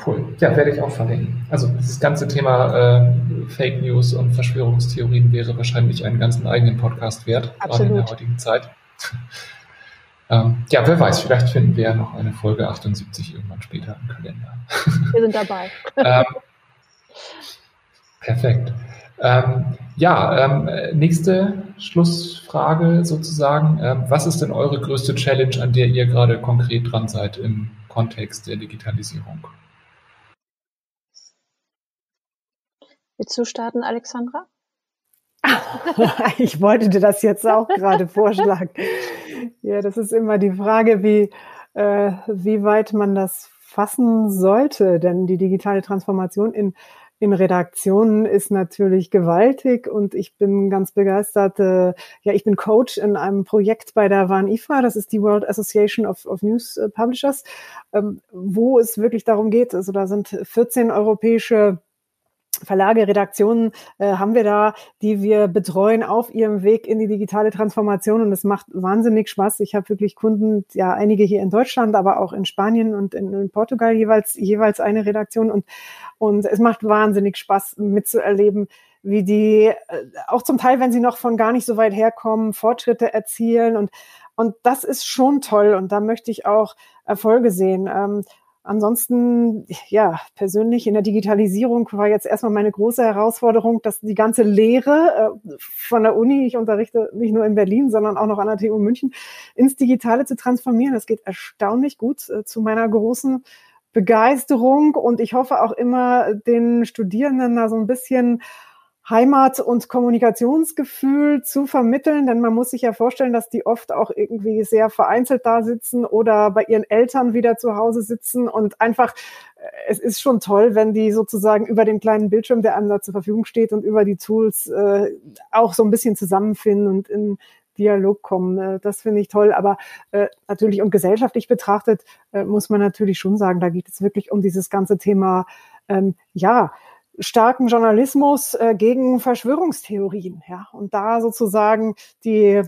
Cool. Ja, werde ich auch verlinken. Also dieses ganze Thema äh, Fake News und Verschwörungstheorien wäre wahrscheinlich einen ganzen eigenen Podcast wert, Absolut. gerade in der heutigen Zeit. *laughs* ähm, ja, wer weiß, vielleicht finden wir ja noch eine Folge 78 irgendwann später im Kalender. *laughs* wir sind dabei. ähm, perfekt. Ähm, ja, ähm, nächste Schlussfrage sozusagen. Ähm, was ist denn eure größte Challenge, an der ihr gerade konkret dran seid im Kontext der Digitalisierung? Willst du starten, Alexandra? *laughs* ich wollte dir das jetzt auch gerade vorschlagen. Ja, das ist immer die Frage, wie, äh, wie weit man das fassen sollte. Denn die digitale Transformation in, in Redaktionen ist natürlich gewaltig und ich bin ganz begeistert. Äh, ja, ich bin Coach in einem Projekt bei der WAN IFA, das ist die World Association of, of News Publishers, ähm, wo es wirklich darum geht, also da sind 14 europäische Verlage, Redaktionen äh, haben wir da, die wir betreuen auf ihrem Weg in die digitale Transformation und es macht wahnsinnig Spaß. Ich habe wirklich Kunden, ja einige hier in Deutschland, aber auch in Spanien und in, in, Portugal jeweils jeweils eine Redaktion und und es macht wahnsinnig Spaß mitzuerleben, wie die äh, auch zum Teil, wenn sie noch von gar nicht so weit herkommen, Fortschritte erzielen und und das ist schon toll und da möchte ich auch Erfolge sehen. Ähm, Ansonsten, ja, persönlich in der Digitalisierung war jetzt erstmal meine große Herausforderung, dass die ganze Lehre äh, von der Uni, ich unterrichte nicht nur in Berlin, sondern auch noch an der TU München, ins Digitale zu transformieren. Das geht erstaunlich gut äh, zu meiner großen Begeisterung und ich hoffe auch immer den Studierenden da so ein bisschen Heimat- und Kommunikationsgefühl zu vermitteln, denn man muss sich ja vorstellen, dass die oft auch irgendwie sehr vereinzelt da sitzen oder bei ihren Eltern wieder zu Hause sitzen und einfach, äh, es ist schon toll, wenn die sozusagen über den kleinen Bildschirm, der einem da zur Verfügung steht und über die Tools äh, auch so ein bisschen zusammenfinden und in Dialog kommen. Äh, das finde ich toll. Aber äh, natürlich und gesellschaftlich betrachtet äh, muss man natürlich schon sagen, da geht es wirklich um dieses ganze Thema, ähm, ja, starken Journalismus äh, gegen Verschwörungstheorien, ja, und da sozusagen die,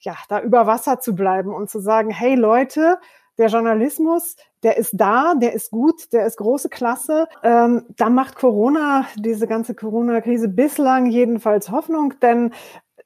ja, da über Wasser zu bleiben und zu sagen, hey Leute, der Journalismus, der ist da, der ist gut, der ist große Klasse. Ähm, da macht Corona, diese ganze Corona-Krise bislang jedenfalls Hoffnung, denn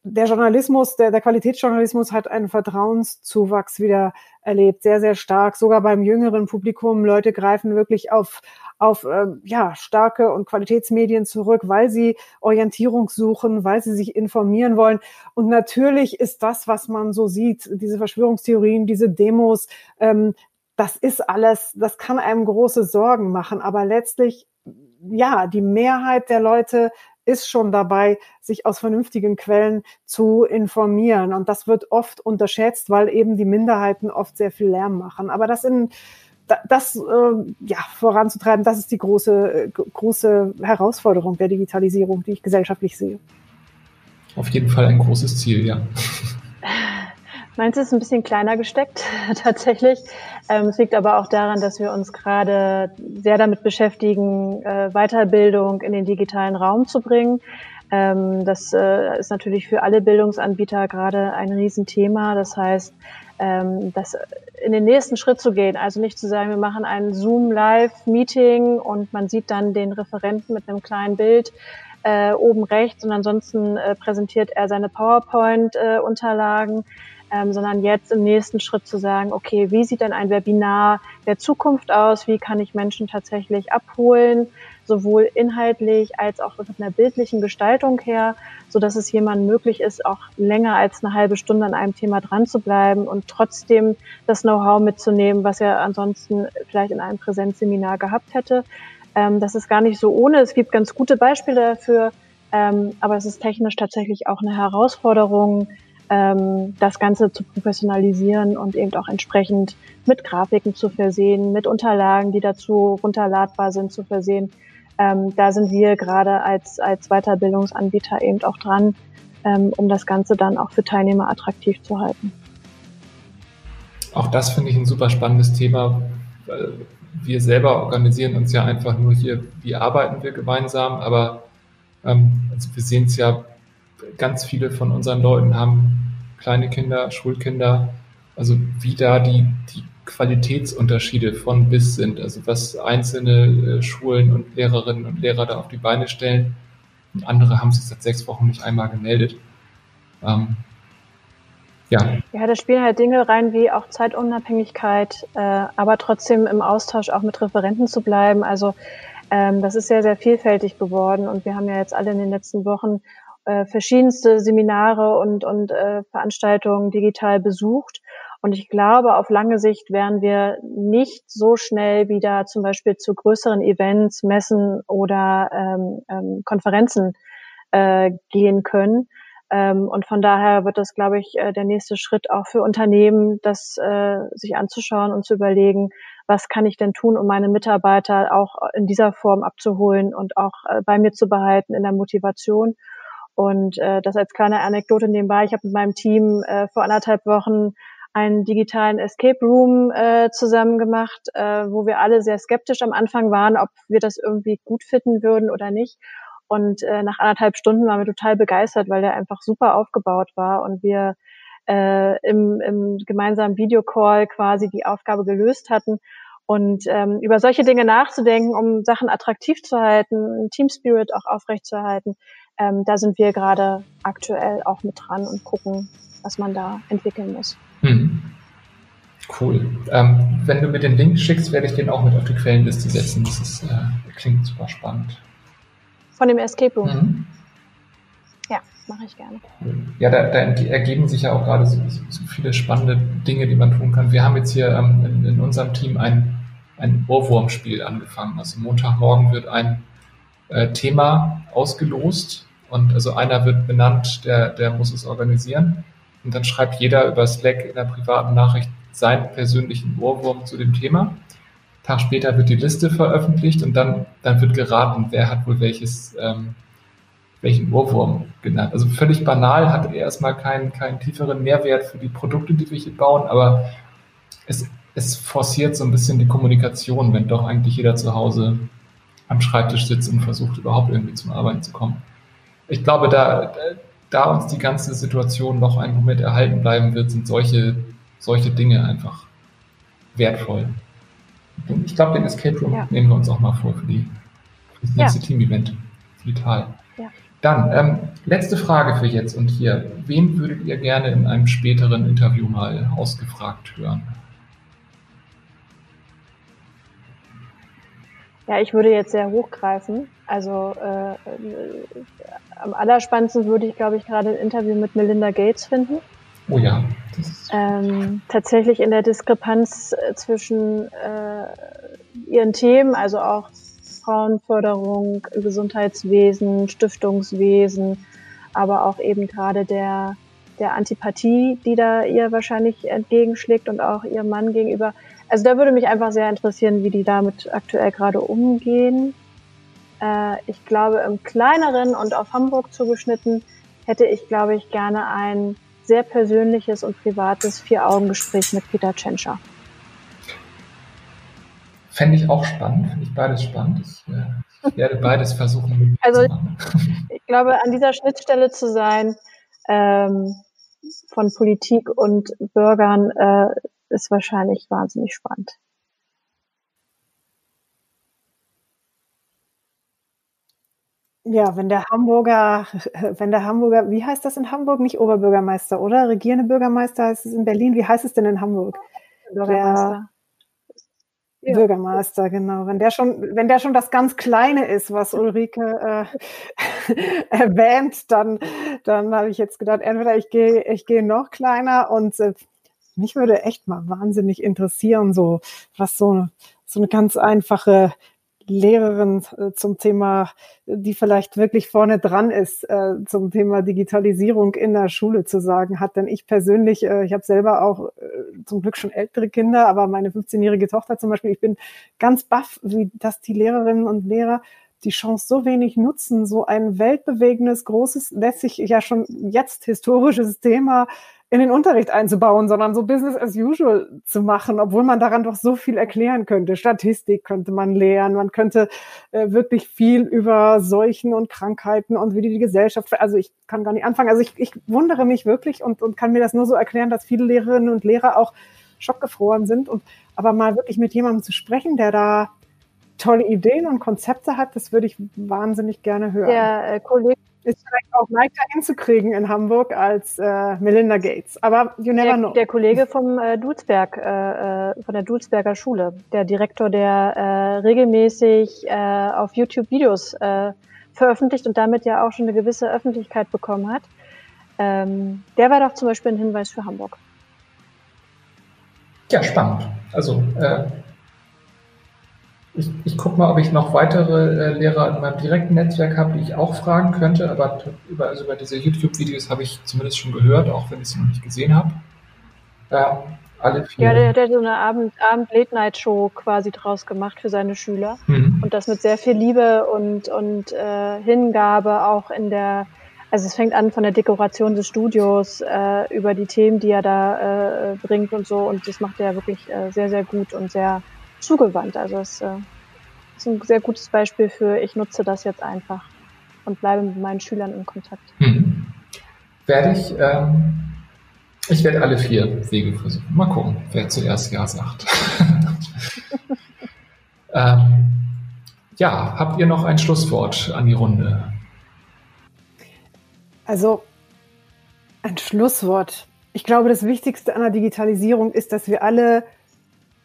der Journalismus, der, der Qualitätsjournalismus hat einen Vertrauenszuwachs wieder erlebt, sehr, sehr stark, sogar beim jüngeren Publikum. Leute greifen wirklich auf, auf äh, ja, starke und Qualitätsmedien zurück, weil sie Orientierung suchen, weil sie sich informieren wollen. Und natürlich ist das, was man so sieht, diese Verschwörungstheorien, diese Demos, ähm, das ist alles, das kann einem große Sorgen machen. Aber letztlich, ja, die Mehrheit der Leute ist schon dabei, sich aus vernünftigen Quellen zu informieren. Und das wird oft unterschätzt, weil eben die Minderheiten oft sehr viel Lärm machen. Aber das in das äh, ja, voranzutreiben, das ist die große, äh, große Herausforderung der Digitalisierung, die ich gesellschaftlich sehe. Auf jeden Fall ein großes Ziel, ja. Meins ist ein bisschen kleiner gesteckt, *laughs* tatsächlich. Ähm, es liegt aber auch daran, dass wir uns gerade sehr damit beschäftigen, äh, Weiterbildung in den digitalen Raum zu bringen. Ähm, das äh, ist natürlich für alle Bildungsanbieter gerade ein Riesenthema. Das heißt, ähm, das in den nächsten Schritt zu gehen, also nicht zu sagen, wir machen ein Zoom-Live-Meeting und man sieht dann den Referenten mit einem kleinen Bild äh, oben rechts und ansonsten äh, präsentiert er seine PowerPoint-Unterlagen. Äh, ähm, sondern jetzt im nächsten Schritt zu sagen, okay, wie sieht denn ein Webinar der Zukunft aus? Wie kann ich Menschen tatsächlich abholen, sowohl inhaltlich als auch mit einer bildlichen Gestaltung her, so dass es jemandem möglich ist, auch länger als eine halbe Stunde an einem Thema dran zu bleiben und trotzdem das Know-how mitzunehmen, was er ansonsten vielleicht in einem Präsenzseminar gehabt hätte. Ähm, das ist gar nicht so ohne. Es gibt ganz gute Beispiele dafür. Ähm, aber es ist technisch tatsächlich auch eine Herausforderung, ähm, das Ganze zu professionalisieren und eben auch entsprechend mit Grafiken zu versehen, mit Unterlagen, die dazu runterladbar sind, zu versehen. Ähm, da sind wir gerade als, als Weiterbildungsanbieter eben auch dran, ähm, um das Ganze dann auch für Teilnehmer attraktiv zu halten. Auch das finde ich ein super spannendes Thema. Wir selber organisieren uns ja einfach nur hier, wie arbeiten wir gemeinsam, aber ähm, also wir sehen es ja ganz viele von unseren Leuten haben kleine Kinder, Schulkinder, also wie da die, die Qualitätsunterschiede von bis sind, also was einzelne äh, Schulen und Lehrerinnen und Lehrer da auf die Beine stellen. Und andere haben sich seit sechs Wochen nicht einmal gemeldet. Ähm, ja. Ja, da spielen halt Dinge rein wie auch Zeitunabhängigkeit, äh, aber trotzdem im Austausch auch mit Referenten zu bleiben. Also ähm, das ist sehr, sehr vielfältig geworden und wir haben ja jetzt alle in den letzten Wochen äh, verschiedenste Seminare und, und äh, Veranstaltungen digital besucht. Und ich glaube, auf lange Sicht werden wir nicht so schnell wieder zum Beispiel zu größeren Events, Messen oder ähm, ähm, Konferenzen äh, gehen können. Ähm, und von daher wird das, glaube ich, äh, der nächste Schritt auch für Unternehmen, das äh, sich anzuschauen und zu überlegen, was kann ich denn tun, um meine Mitarbeiter auch in dieser Form abzuholen und auch äh, bei mir zu behalten in der Motivation und äh, das als kleine Anekdote nebenbei. Ich habe mit meinem Team äh, vor anderthalb Wochen einen digitalen Escape Room äh, zusammen gemacht, äh, wo wir alle sehr skeptisch am Anfang waren, ob wir das irgendwie gut finden würden oder nicht. Und äh, nach anderthalb Stunden waren wir total begeistert, weil der einfach super aufgebaut war und wir äh, im, im gemeinsamen Videocall quasi die Aufgabe gelöst hatten. Und ähm, über solche Dinge nachzudenken, um Sachen attraktiv zu halten, Team Spirit auch aufrechtzuerhalten, ähm, da sind wir gerade aktuell auch mit dran und gucken, was man da entwickeln muss. Hm. Cool. Ähm, wenn du mir den Link schickst, werde ich den auch mit auf die Quellenliste setzen. Das ist, äh, klingt super spannend. Von dem Escape Room? Mhm. Ja, mache ich gerne. Ja, da, da, ergeben sich ja auch gerade so, so, viele spannende Dinge, die man tun kann. Wir haben jetzt hier ähm, in, in, unserem Team ein, ein Ohrwurmspiel angefangen. Also Montagmorgen wird ein äh, Thema ausgelost und also einer wird benannt, der, der muss es organisieren. Und dann schreibt jeder über Slack in der privaten Nachricht seinen persönlichen Ohrwurm zu dem Thema. Tag später wird die Liste veröffentlicht und dann, dann wird geraten, wer hat wohl welches, ähm, welchen Ohrwurm genannt. Also völlig banal, hat erstmal keinen, keinen tieferen Mehrwert für die Produkte, die wir hier bauen, aber es, es forciert so ein bisschen die Kommunikation, wenn doch eigentlich jeder zu Hause am Schreibtisch sitzt und versucht, überhaupt irgendwie zum Arbeiten zu kommen. Ich glaube, da, da uns die ganze Situation noch einen Moment erhalten bleiben wird, sind solche, solche Dinge einfach wertvoll. Ich glaube, den Escape Room ja. nehmen wir uns auch mal vor für, die, für das nächste ja. Team-Event. Vital. Ja. Dann, ähm, letzte Frage für jetzt und hier. Wen würdet ihr gerne in einem späteren Interview mal ausgefragt hören? Ja, ich würde jetzt sehr hochgreifen. Also äh, am allerspannendsten würde ich, glaube ich, gerade ein Interview mit Melinda Gates finden. Oh ja. Ähm, tatsächlich in der Diskrepanz äh, zwischen äh, ihren Themen, also auch Frauenförderung, Gesundheitswesen, Stiftungswesen, aber auch eben gerade der, der Antipathie, die da ihr wahrscheinlich entgegenschlägt und auch ihrem Mann gegenüber. Also da würde mich einfach sehr interessieren, wie die damit aktuell gerade umgehen. Äh, ich glaube, im kleineren und auf Hamburg zugeschnitten hätte ich, glaube ich, gerne ein sehr persönliches und privates Vier-Augen-Gespräch mit Peter Tschentscher. Fände ich auch spannend, finde ich beides spannend. Ich, äh, ich werde beides versuchen. Also *laughs* ich glaube, an dieser Schnittstelle zu sein ähm, von Politik und Bürgern äh, ist wahrscheinlich wahnsinnig spannend. Ja, wenn der Hamburger, *laughs* wenn der Hamburger, wie heißt das in Hamburg? Nicht Oberbürgermeister, oder? Regierende Bürgermeister heißt es in Berlin. Wie heißt es denn in Hamburg? Bürgermeister. Der Bürgermeister, genau. Wenn der schon, wenn der schon das ganz Kleine ist, was Ulrike äh, *laughs* erwähnt, dann, dann habe ich jetzt gedacht, entweder ich gehe, ich gehe noch kleiner und äh, mich würde echt mal wahnsinnig interessieren, so was so, so eine ganz einfache Lehrerin äh, zum Thema, die vielleicht wirklich vorne dran ist, äh, zum Thema Digitalisierung in der Schule zu sagen hat. Denn ich persönlich, äh, ich habe selber auch zum Glück schon ältere Kinder, aber meine 15-jährige Tochter zum Beispiel, ich bin ganz baff, wie das die Lehrerinnen und Lehrer die Chance so wenig nutzen, so ein weltbewegendes, großes, lässig ja schon jetzt historisches Thema in den Unterricht einzubauen, sondern so Business as usual zu machen, obwohl man daran doch so viel erklären könnte. Statistik könnte man lernen, man könnte äh, wirklich viel über Seuchen und Krankheiten und wie die, die Gesellschaft, also ich kann gar nicht anfangen. Also ich, ich wundere mich wirklich und, und kann mir das nur so erklären, dass viele Lehrerinnen und Lehrer auch schockgefroren sind und aber mal wirklich mit jemandem zu sprechen, der da tolle Ideen und Konzepte hat, das würde ich wahnsinnig gerne hören. Der äh, Kollege ist vielleicht auch leichter hinzukriegen in Hamburg als äh, Melinda Gates. Aber you never der, know. Der Kollege vom äh, Dulsberg, äh, äh, von der Dulsberger Schule, der Direktor, der äh, regelmäßig äh, auf YouTube Videos äh, veröffentlicht und damit ja auch schon eine gewisse Öffentlichkeit bekommen hat. Ähm, der war doch zum Beispiel ein Hinweis für Hamburg. Ja, spannend. Also äh, ich, ich gucke mal, ob ich noch weitere äh, Lehrer in meinem direkten Netzwerk habe, die ich auch fragen könnte. Aber über, also über diese YouTube-Videos habe ich zumindest schon gehört, auch wenn ich sie noch nicht gesehen habe. Ähm, alle vier. Ja, der, der hat so eine Abend-Late-Night-Show quasi draus gemacht für seine Schüler. Mhm. Und das mit sehr viel Liebe und, und äh, Hingabe auch in der Also es fängt an von der Dekoration des Studios äh, über die Themen, die er da äh, bringt und so. Und das macht er wirklich äh, sehr, sehr gut und sehr zugewandt. Also es äh, ist ein sehr gutes Beispiel für, ich nutze das jetzt einfach und bleibe mit meinen Schülern in Kontakt. Hm. Werde ich, ähm, ich werde alle vier Wege versuchen. Mal gucken, wer zuerst Ja sagt. *laughs* ähm, ja, habt ihr noch ein Schlusswort an die Runde? Also ein Schlusswort. Ich glaube, das Wichtigste an der Digitalisierung ist, dass wir alle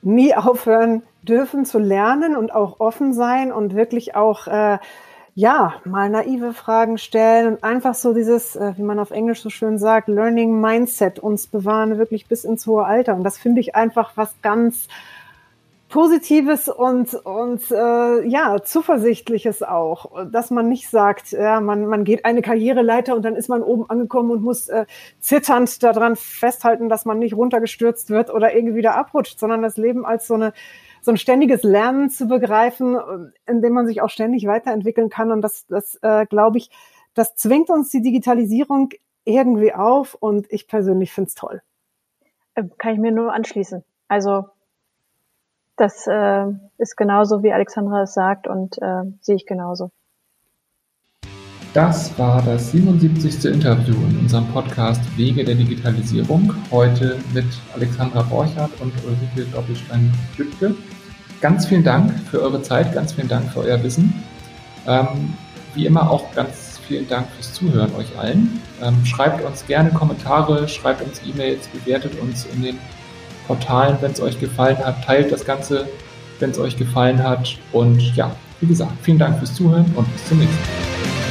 nie aufhören dürfen zu lernen und auch offen sein und wirklich auch äh, ja mal naive Fragen stellen und einfach so dieses, äh, wie man auf Englisch so schön sagt, Learning Mindset uns bewahren wirklich bis ins hohe Alter. Und das finde ich einfach was ganz Positives und, und äh, ja, Zuversichtliches auch, dass man nicht sagt, ja, man, man geht eine Karriereleiter und dann ist man oben angekommen und muss äh, zitternd daran festhalten, dass man nicht runtergestürzt wird oder irgendwie wieder abrutscht, sondern das Leben als so eine so ein ständiges Lernen zu begreifen, in dem man sich auch ständig weiterentwickeln kann. Und das, das äh, glaube ich, das zwingt uns die Digitalisierung irgendwie auf und ich persönlich finde es toll. Äh, kann ich mir nur anschließen. Also das äh, ist genauso, wie Alexandra es sagt und äh, sehe ich genauso. Das war das 77. Interview in unserem Podcast Wege der Digitalisierung. Heute mit Alexandra Borchardt und Ulrike Doppelstein-Lüttke. Ganz vielen Dank für eure Zeit, ganz vielen Dank für euer Wissen. Ähm, wie immer auch ganz vielen Dank fürs Zuhören euch allen. Ähm, schreibt uns gerne Kommentare, schreibt uns E-Mails, bewertet uns in den Portalen, wenn es euch gefallen hat. Teilt das Ganze, wenn es euch gefallen hat. Und ja, wie gesagt, vielen Dank fürs Zuhören und bis zum nächsten Mal.